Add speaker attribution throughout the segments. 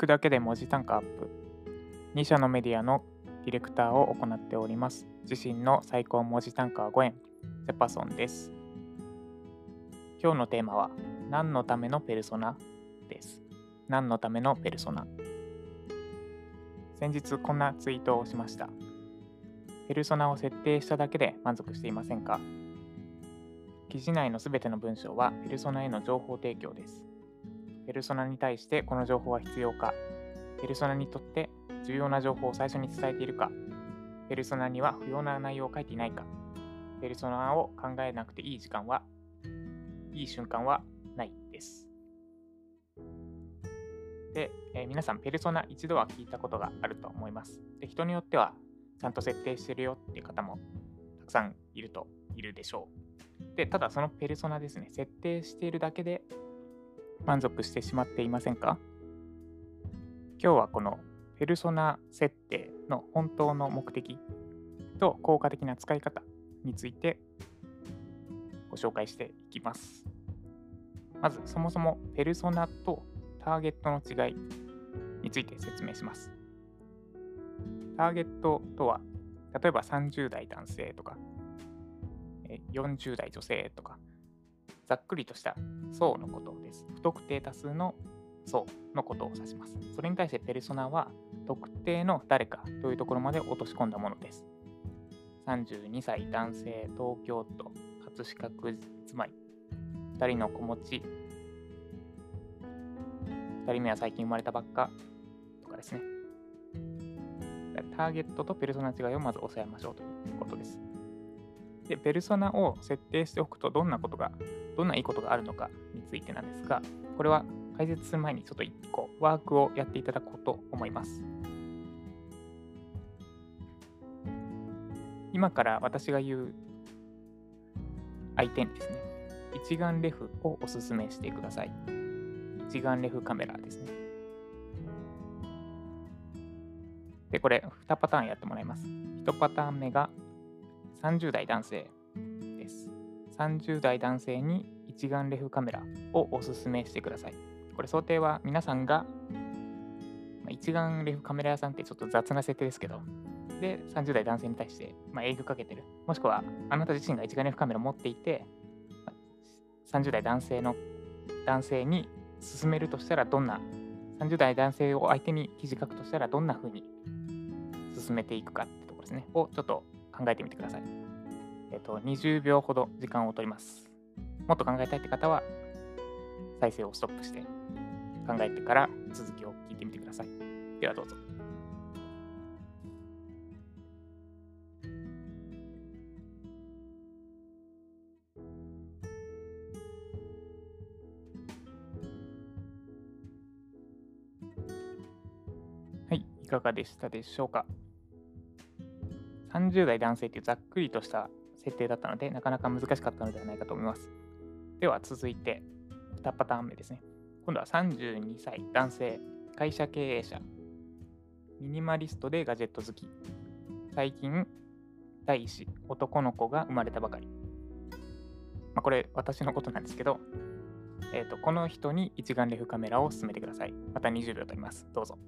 Speaker 1: くだけで文字単価アップ。2社のメディアのディレクターを行っております。自身の最高文字単価は5円、セパソンです。今日のテーマは、何のためのペルソナです。何のためのペルソナ先日こんなツイートをしました。ペルソナを設定しただけで満足していませんか？記事内のすべての文章はペルソナへの情報提供です。ペルソナに対してこの情報は必要か、ペルソナにとって重要な情報を最初に伝えているか、ペルソナには不要な内容を書いていないか、ペルソナを考えなくていい時間は、いい瞬間はないです。で、えー、皆さん、ペルソナ一度は聞いたことがあると思います。で人によっては、ちゃんと設定してるよっていう方もたくさんいるといるでしょう。で、ただそのペルソナですね、設定しているだけで満足してしまっていませんか？今日はこのペルソナ設定の本当の目的と効果的な使い方についてご紹介していきます。まずそもそもペルソナとターゲットの違いについて説明します。ターゲットとは例えば30代男性とか40代女性とかざっくりとした層のことです。不特定多数の層のことを指します。それに対してペルソナは特定の誰かというところまで落とし込んだものです。32歳男性東京都葛飾区住まい2人の子持ち2人目は最近生まれたばっかとかですねターゲットとペルソナ違いをまず押さえましょうということですでペルソナを設定しておくとどんなことがどんないいことがあるのかについてなんですがこれは解説する前にちょっと1個ワークをやっていただこうと思います今から私が言う相手にですね、一眼レフをおすすめしてください。一眼レフカメラですね。で、これ2パターンやってもらいます。1パターン目が30代男性。30代男性に一眼レフカメラをおすすめしてください。これ想定は皆さんが、ま一眼レフカメラ屋さんってちょっと雑な設定ですけど、で、30代男性に対して、まあ、営業かけてる。もしくは、あなた自身が一眼レフカメラ持っていて、30代男性の男性に進めるとしたら、どんな、30代男性を相手に記事書くとしたら、どんな風に進めていくかってところですね。をちょっと考えてみてください。えっ、と、20秒ほど時間を取ります。もっと考えたいって方は、再生をストップして考えてから続きを聞いてみてください。ではどうぞ。はい、いかがでしたでしょうか ?30 代男性というざっくりとした設定だったので、なかなか難しかったのではないかと思います。では続いて、2パターン目ですね。今度は32歳男性、会社経営者、ミニマリストでガジェット好き、最近、第一子、男の子が生まれたばかり。まあ、これ、私のことなんですけど、えーと、この人に一眼レフカメラを進めてください。また20秒取ります。どうぞ。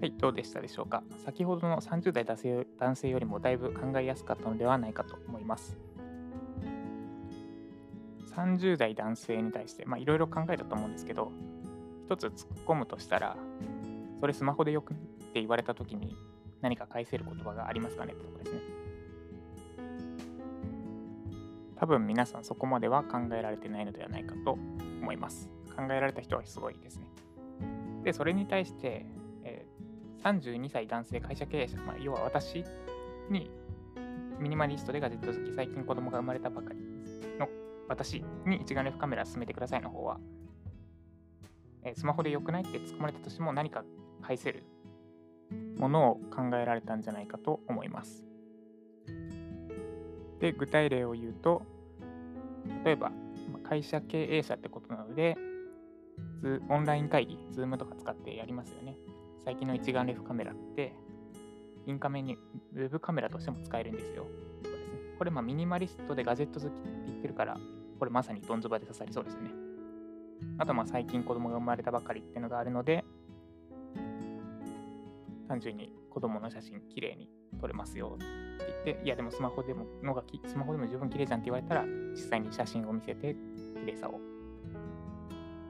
Speaker 1: はい、どうでしたでしょうか？先ほどの30代男性男性よりもだいぶ考えやすかったのではないかと思います。30代男性に対して、いろいろ考えたと思うんですけど、一つ突っ込むとしたら、それスマホでよくって言われたときに何か返せる言葉がありますかね？ってとこですね。多分皆さんそこまでは考えられてないのではないかと思います。考えられた人はすごいですね。で、それに対して32歳男性会社経営者、まあ、要は私にミニマリストでガジェット好き、最近子供が生まれたばかりの私に一眼レフカメラ進めてくださいの方は、え、スマホで良くないって突っ込まれたとしても何か返せるものを考えられたんじゃないかと思います。で、具体例を言うと、例えば、会社経営者ってことなので、オンライン会議、Zoom とか使ってやりますよね。最近の一眼レフカメラって、インカメにウェブカメラとしても使えるんですよ。そうですね、これ、ま、ミニマリストでガジェット好きって言ってるから、これまさにドンズバで刺さりそうですよね。あと、まあ、最近子供が生まれたばかりっていうのがあるので、単純に子供の写真きれいに撮れますよって言って、いやでもスマホでものがき、スマホでも十分綺麗じゃんって言われたら、実際に写真を見せて綺麗さを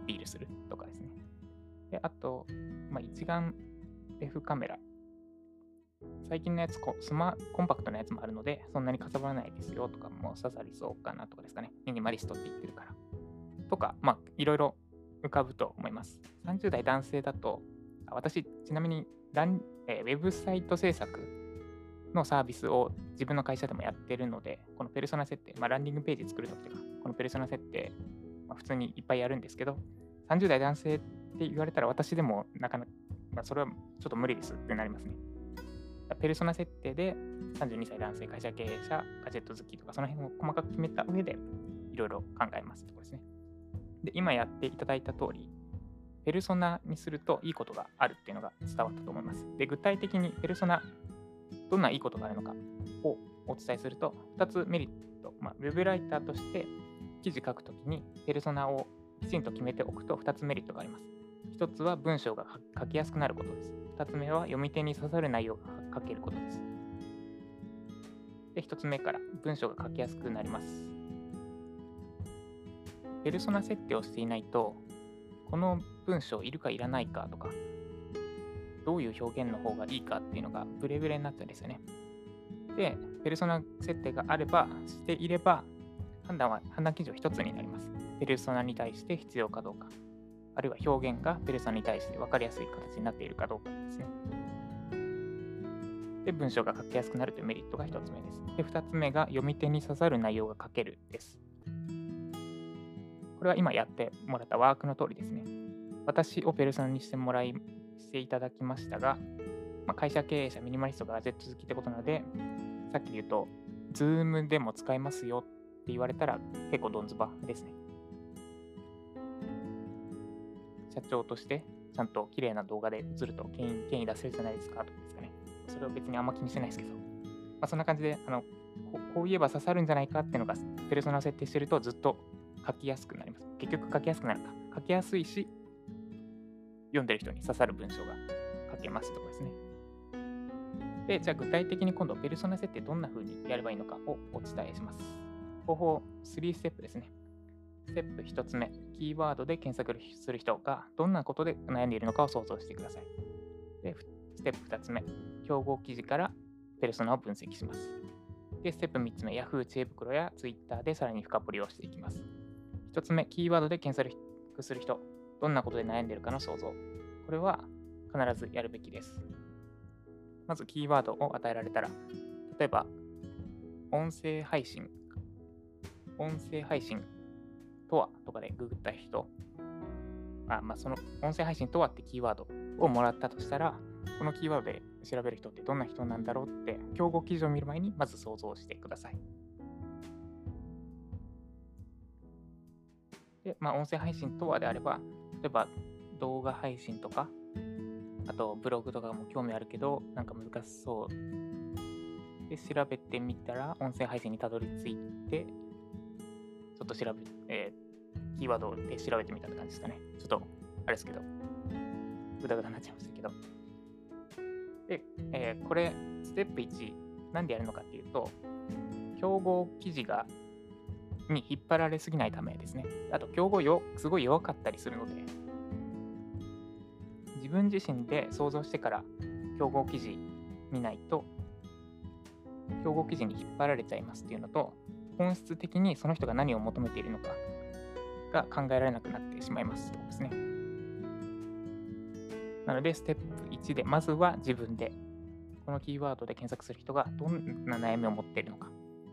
Speaker 1: ビールするとかですね。で、あと、まあ、一眼レフカメラ。最近のやつコ、スマ、コンパクトなやつもあるので、そんなにかさばらないですよとかも刺さりそうかなとかですかね。ミニマリストって言ってるから。とか、まあ、いろいろ浮かぶと思います。30代男性だと、私、ちなみにラン、えー、ウェブサイト制作のサービスを自分の会社でもやってるので、このペルソナ設定、まあ、ランディングページ作るときとか、このペルソナ設定、まあ、普通にいっぱいやるんですけど、30代男性って言われたら私でもなかなか、まあ、それはちょっと無理ですってなりますね。ペルソナ設定で32歳男性会社経営者、ガジェット好きとかその辺を細かく決めた上でいろいろ考えますところですね。で、今やっていただいた通り、ペルソナにするといいことがあるっていうのが伝わったと思います。で、具体的にペルソナ、どんないいことがあるのかをお伝えすると、2つメリット、まあ、ウェブライターとして記事書くときにペルソナをきちんと決めておくと2つメリットがあります。1つは文章が書きやすくなることです。2つ目は読み手に刺さる内容が書けることです。で、1つ目から文章が書きやすくなります。ペルソナ設定をしていないと、この文章いるかいらないかとか、どういう表現の方がいいかっていうのがブレブレになっちゃうんですよね。で、ペルソナ設定があれば、していれば、判断は、判断基準は1つになります。ペルソナに対して必要かどうか、あるいは表現がペルソナに対して分かりやすい形になっているかどうかですね。で、文章が書きやすくなるというメリットが1つ目です。で、2つ目が読み手に刺さる内容が書けるです。これは今やってもらったワークの通りですね。私をペルソナにしてもらい、していただきましたが、まあ、会社経営者、ミニマリストがガジェット好きってことなので、さっき言うと、Zoom でも使えますよって言われたら結構ドンズバですね。社長としてちゃんと綺麗な動画で映ると権威権威出せるじゃないですかとかですかね。それを別にあんま気にしてないですけど、まあ、そんな感じであのここう言えば刺さるんじゃないかっていうのがペルソナを設定してるとずっと書きやすくなります。結局書きやすくなるか。書きやすいし、読んでる人に刺さる文章が書けますとかですね。で、じゃあ具体的に今度ペルソナ設定どんな風にやればいいのかをお伝えします。方法3ステップですね。ステップ1つ目、キーワードで検索する人がどんなことで悩んでいるのかを想像してください。で、ステップ2つ目、競合記事からペルソナを分析します。で、ステップ3つ目、Yahoo 知恵袋や Twitter でさらに深掘りをしていきます。1つ目、キーワードで検索する人、どんなことで悩んでいるかの想像。これは必ずやるべきです。まずキーワードを与えられたら、例えば、音声配信、音声配信とはとかでググった人、あまあ、その音声配信とはってキーワードをもらったとしたら、このキーワードで調べる人ってどんな人なんだろうって、競合記事を見る前にまず想像してください。で、まあ、音声配信とはであれば、例えば動画配信とか、あとブログとかも興味あるけど、なんか難しそう。で、調べてみたら、音声配信にたどり着いて、ちょっと調べ、えー、キーワードで調べてみたって感じですかね。ちょっと、あれですけど、ぐだぐだになっちゃいましたけど。で、えー、これ、ステップ1、なんでやるのかっていうと、競合記事がに引っ張られすぎないためですね。あと、競合よ、すごい弱かったりするので、自分自身で想像してから競合記事見ないと、競合記事に引っ張られちゃいますっていうのと、本質的にその人が何を求めているのかが考えられなくなってしまいますとですね。なので、ステップ1で、まずは自分で、このキーワードで検索する人がどんな悩みを持っているのか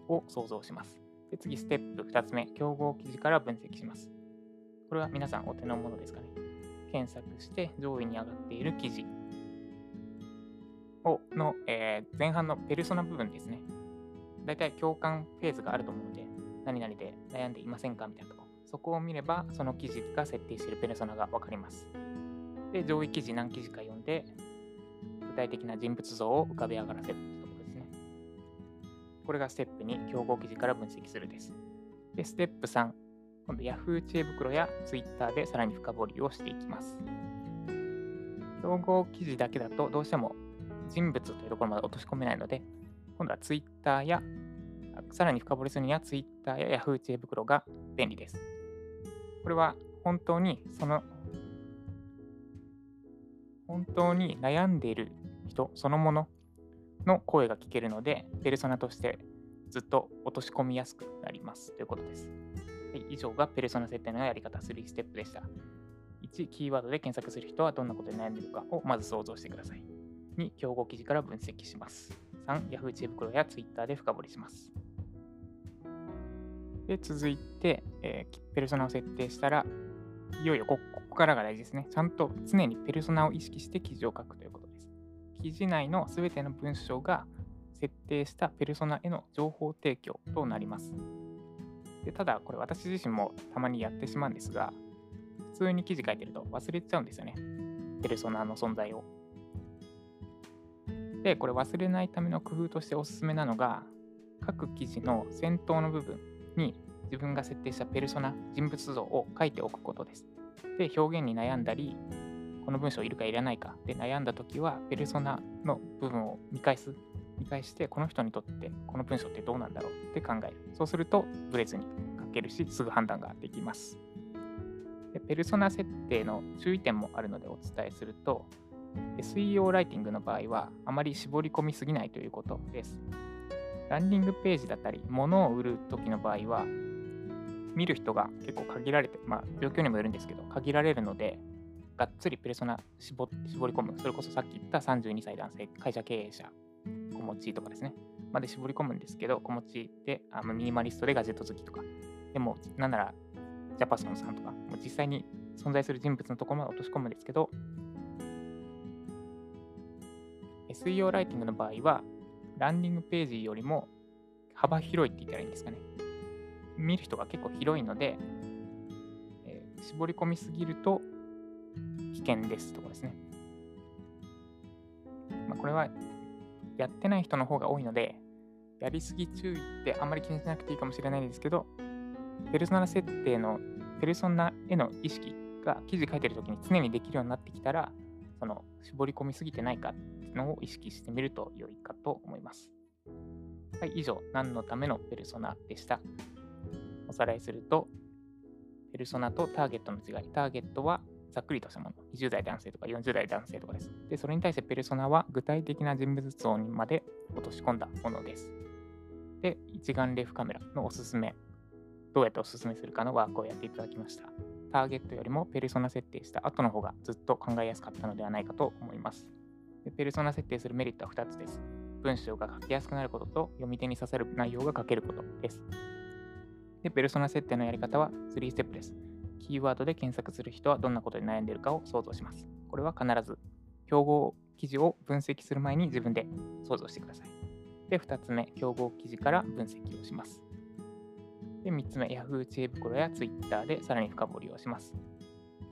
Speaker 1: を想像します。で次、ステップ2つ目、競合記事から分析します。これは皆さんお手のものですかね。検索して上位に上がっている記事をの、えー、前半のペルソナ部分ですね。大体共感フェーズがあると思うので、何々で悩んでいませんかみたいなとこ。そこを見れば、その記事が設定しているペルソナがわかります。で、上位記事何記事か読んで、具体的な人物像を浮かび上がらせるというところですね。これがステップ2、競合記事から分析するです。で、ステップ3、今度 Yahoo 知恵袋や Twitter でさらに深掘りをしていきます。競合記事だけだとどうしても人物というところまで落とし込めないので、今度は Twitter や、さらに深掘りするには Twitter や Yahoo 知恵袋が便利です。これは本当にその本当に悩んでいる人そのものの声が聞けるので、ペルソナとしてずっと落とし込みやすくなりますということです。はい、以上がペルソナ設定のやり方3ステップでした。1、キーワードで検索する人はどんなことに悩んでいるかをまず想像してください。2、競合記事から分析します。3、Yahoo 知恵袋や Twitter で深掘りします。で、続いて、えー、ペルソナを設定したら、いよいよここからが大事ですね。ちゃんと常にペルソナを意識して記事を書くということです。記事内のすべての文章が設定したペルソナへの情報提供となります。でただ、これ私自身もたまにやってしまうんですが、普通に記事書いてると忘れちゃうんですよね。ペルソナの存在を。で、これ忘れないための工夫としておすすめなのが、各記事の先頭の部分に自分が設定したペルソナ、人物像を書いておくことです。で、表現に悩んだり、この文章いるかいらないかで悩んだときは、ペルソナの部分を見返す。見返して、この人にとってこの文章ってどうなんだろうって考える。そうすると、ブレずに書けるし、すぐ判断ができます。でペルソナ設定の注意点もあるのでお伝えすると、SEO ライティングの場合は、あまり絞り込みすぎないということです。ランディングページだったり、物を売るときの場合は、見る人が結構限られて、まあ、状況にもよるんですけど、限られるので、がっつりペルソナ絞絞り込む。それこそさっき言った32歳男性、会社経営者、子持ちとかですね。まで絞り込むんですけど、子持ちであミニマリストでガジェット好きとか。でも、なんなら、ジャパソンさんとか、実際に存在する人物のところまで落とし込むんですけど、SEO ライティングの場合は、ランディングページよりも幅広いって言ったらいいんですかね。見る人が結構広いので、えー、絞り込みすぎると危険ですとかですね。まあ、これはやってない人の方が多いので、やりすぎ注意ってあんまり気にしなくていいかもしれないですけど、ペルソナル設定の、ペルソナへの意識が記事書いてるときに常にできるようになってきたら、その絞り込みすぎてないかのを意識してみると良いかと思います。はい、以上、何のためのペルソナでした。おさらいすると、ペルソナとターゲットの違い。ターゲットはざっくりとしたもの。20代男性とか40代男性とかです。で、それに対してペルソナは具体的な人物像にまで落とし込んだものです。で、一眼レフカメラのおすすめ。どうやっておすすめするかのワークをやっていただきました。ターゲットよりもペルソナ設定した後の方がずっと考えやすかったのではないかと思います。でペルソナ設定するメリットは2つです。文章が書きやすくなることと読み手に刺さる内容が書けることです。で、ペルソナ設定のやり方は3ステップです。キーワードで検索する人はどんなことに悩んでいるかを想像します。これは必ず、競合記事を分析する前に自分で想像してください。で、2つ目、競合記事から分析をします。で、3つ目、Yahoo 知恵袋や Twitter でさらに深掘りをします。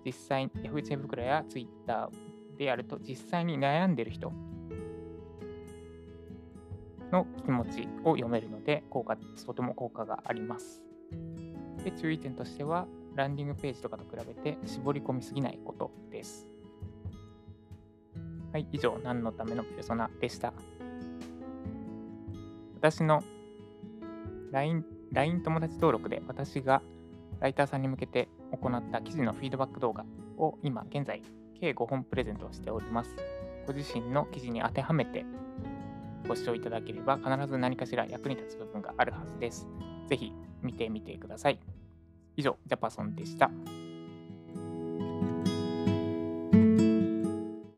Speaker 1: 実際、Yahoo 知恵袋や Twitter でやると、実際に悩んでる人の気持ちを読めるので、効果、とても効果があります。で、注意点としては、ランディングページとかと比べて絞り込みすぎないことです。はい、以上、何のためのペルソナでした。私の LINE, LINE 友達登録で私がライターさんに向けて行った記事のフィードバック動画を今現在計5本プレゼントしております。ご自身の記事に当てはめてご視聴いただければ必ず何かしら役に立つ部分があるはずです。ぜひ見てみてください。以上、ジャパソンでした。